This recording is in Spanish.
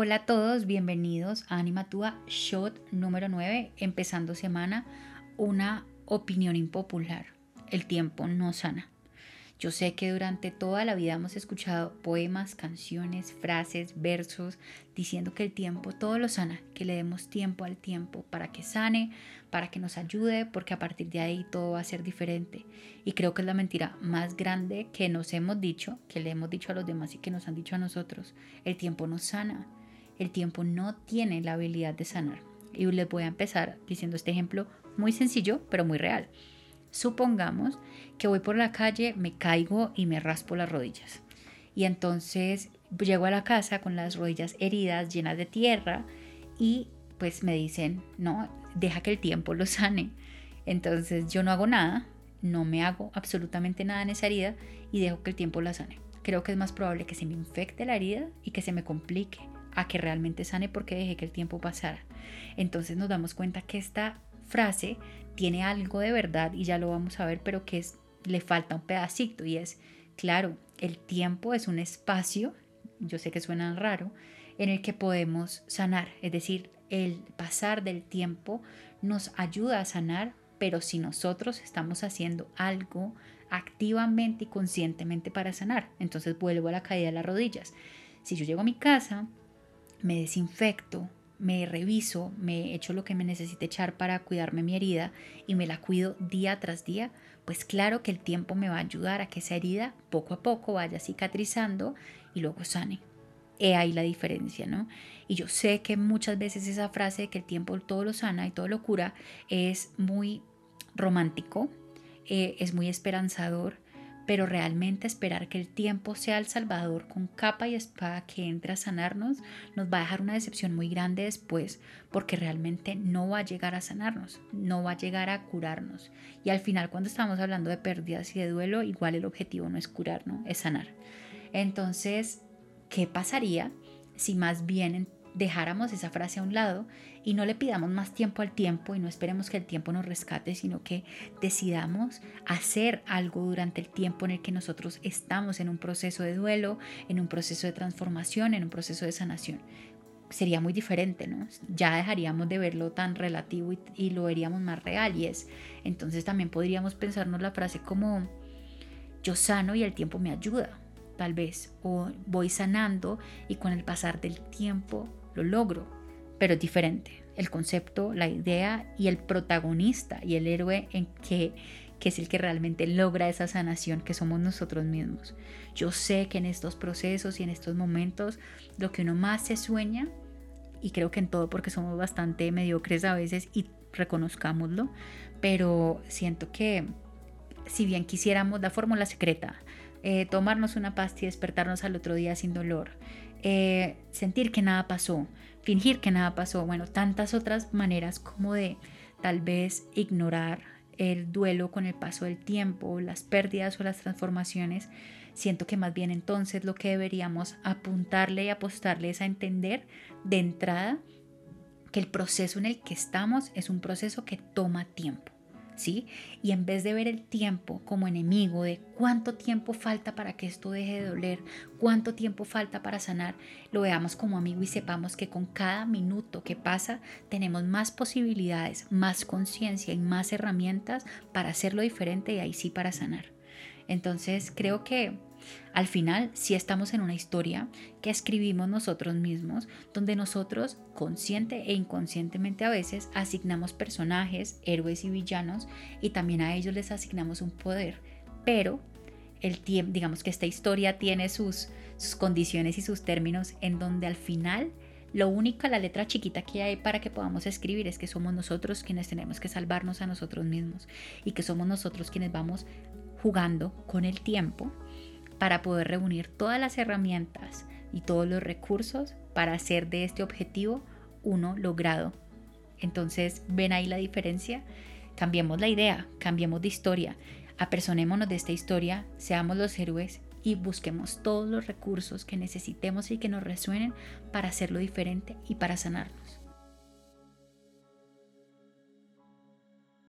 Hola a todos, bienvenidos a Animatúa Shot número 9, empezando semana, una opinión impopular. El tiempo no sana. Yo sé que durante toda la vida hemos escuchado poemas, canciones, frases, versos, diciendo que el tiempo todo lo sana, que le demos tiempo al tiempo para que sane, para que nos ayude, porque a partir de ahí todo va a ser diferente. Y creo que es la mentira más grande que nos hemos dicho, que le hemos dicho a los demás y que nos han dicho a nosotros. El tiempo no sana, el tiempo no tiene la habilidad de sanar. Y les voy a empezar diciendo este ejemplo muy sencillo, pero muy real. Supongamos que voy por la calle, me caigo y me raspo las rodillas. Y entonces llego a la casa con las rodillas heridas, llenas de tierra, y pues me dicen, no, deja que el tiempo lo sane. Entonces yo no hago nada, no me hago absolutamente nada en esa herida y dejo que el tiempo la sane. Creo que es más probable que se me infecte la herida y que se me complique a que realmente sane porque dejé que el tiempo pasara. Entonces nos damos cuenta que esta frase tiene algo de verdad y ya lo vamos a ver, pero que le falta un pedacito y es, claro, el tiempo es un espacio, yo sé que suena raro, en el que podemos sanar, es decir, el pasar del tiempo nos ayuda a sanar, pero si nosotros estamos haciendo algo activamente y conscientemente para sanar, entonces vuelvo a la caída de las rodillas. Si yo llego a mi casa, me desinfecto, me reviso, me echo lo que me necesite echar para cuidarme mi herida y me la cuido día tras día, pues claro que el tiempo me va a ayudar a que esa herida poco a poco vaya cicatrizando y luego sane. He ahí la diferencia, ¿no? Y yo sé que muchas veces esa frase de que el tiempo todo lo sana y todo lo cura es muy romántico, eh, es muy esperanzador, pero realmente esperar que el tiempo sea el Salvador con capa y espada que entre a sanarnos nos va a dejar una decepción muy grande después, porque realmente no va a llegar a sanarnos, no va a llegar a curarnos. Y al final cuando estamos hablando de pérdidas y de duelo, igual el objetivo no es curar, ¿no? Es sanar. Entonces, ¿qué pasaría si más bien dejáramos esa frase a un lado y no le pidamos más tiempo al tiempo y no esperemos que el tiempo nos rescate, sino que decidamos hacer algo durante el tiempo en el que nosotros estamos en un proceso de duelo, en un proceso de transformación, en un proceso de sanación. Sería muy diferente, ¿no? Ya dejaríamos de verlo tan relativo y, lo veríamos más real y es. Entonces también podríamos pensarnos la frase como yo sano y el tiempo me ayuda, tal vez, o voy sanando y con el pasar del tiempo lo logro, pero es diferente. El concepto, la idea y el protagonista y el héroe en que, que es el que realmente logra esa sanación que somos nosotros mismos. Yo sé que en estos procesos y en estos momentos lo que uno más se sueña, y creo que en todo porque somos bastante mediocres a veces y reconozcámoslo, pero siento que si bien quisiéramos la fórmula secreta, eh, tomarnos una pasta y despertarnos al otro día sin dolor, eh, sentir que nada pasó, fingir que nada pasó, bueno, tantas otras maneras como de tal vez ignorar el duelo con el paso del tiempo, las pérdidas o las transformaciones, siento que más bien entonces lo que deberíamos apuntarle y apostarle es a entender de entrada que el proceso en el que estamos es un proceso que toma tiempo. Y en vez de ver el tiempo como enemigo de cuánto tiempo falta para que esto deje de doler, cuánto tiempo falta para sanar, lo veamos como amigo y sepamos que con cada minuto que pasa tenemos más posibilidades, más conciencia y más herramientas para hacerlo diferente y ahí sí para sanar. Entonces creo que al final, si estamos en una historia que escribimos nosotros mismos, donde nosotros, consciente e inconscientemente a veces, asignamos personajes, héroes y villanos, y también a ellos les asignamos un poder. Pero el tiempo, digamos que esta historia tiene sus, sus condiciones y sus términos en donde al final lo único, la letra chiquita que hay para que podamos escribir es que somos nosotros quienes tenemos que salvarnos a nosotros mismos y que somos nosotros quienes vamos jugando con el tiempo para poder reunir todas las herramientas y todos los recursos para hacer de este objetivo uno logrado. Entonces, ¿ven ahí la diferencia? Cambiemos la idea, cambiemos de historia, apersonémonos de esta historia, seamos los héroes y busquemos todos los recursos que necesitemos y que nos resuenen para hacerlo diferente y para sanarnos.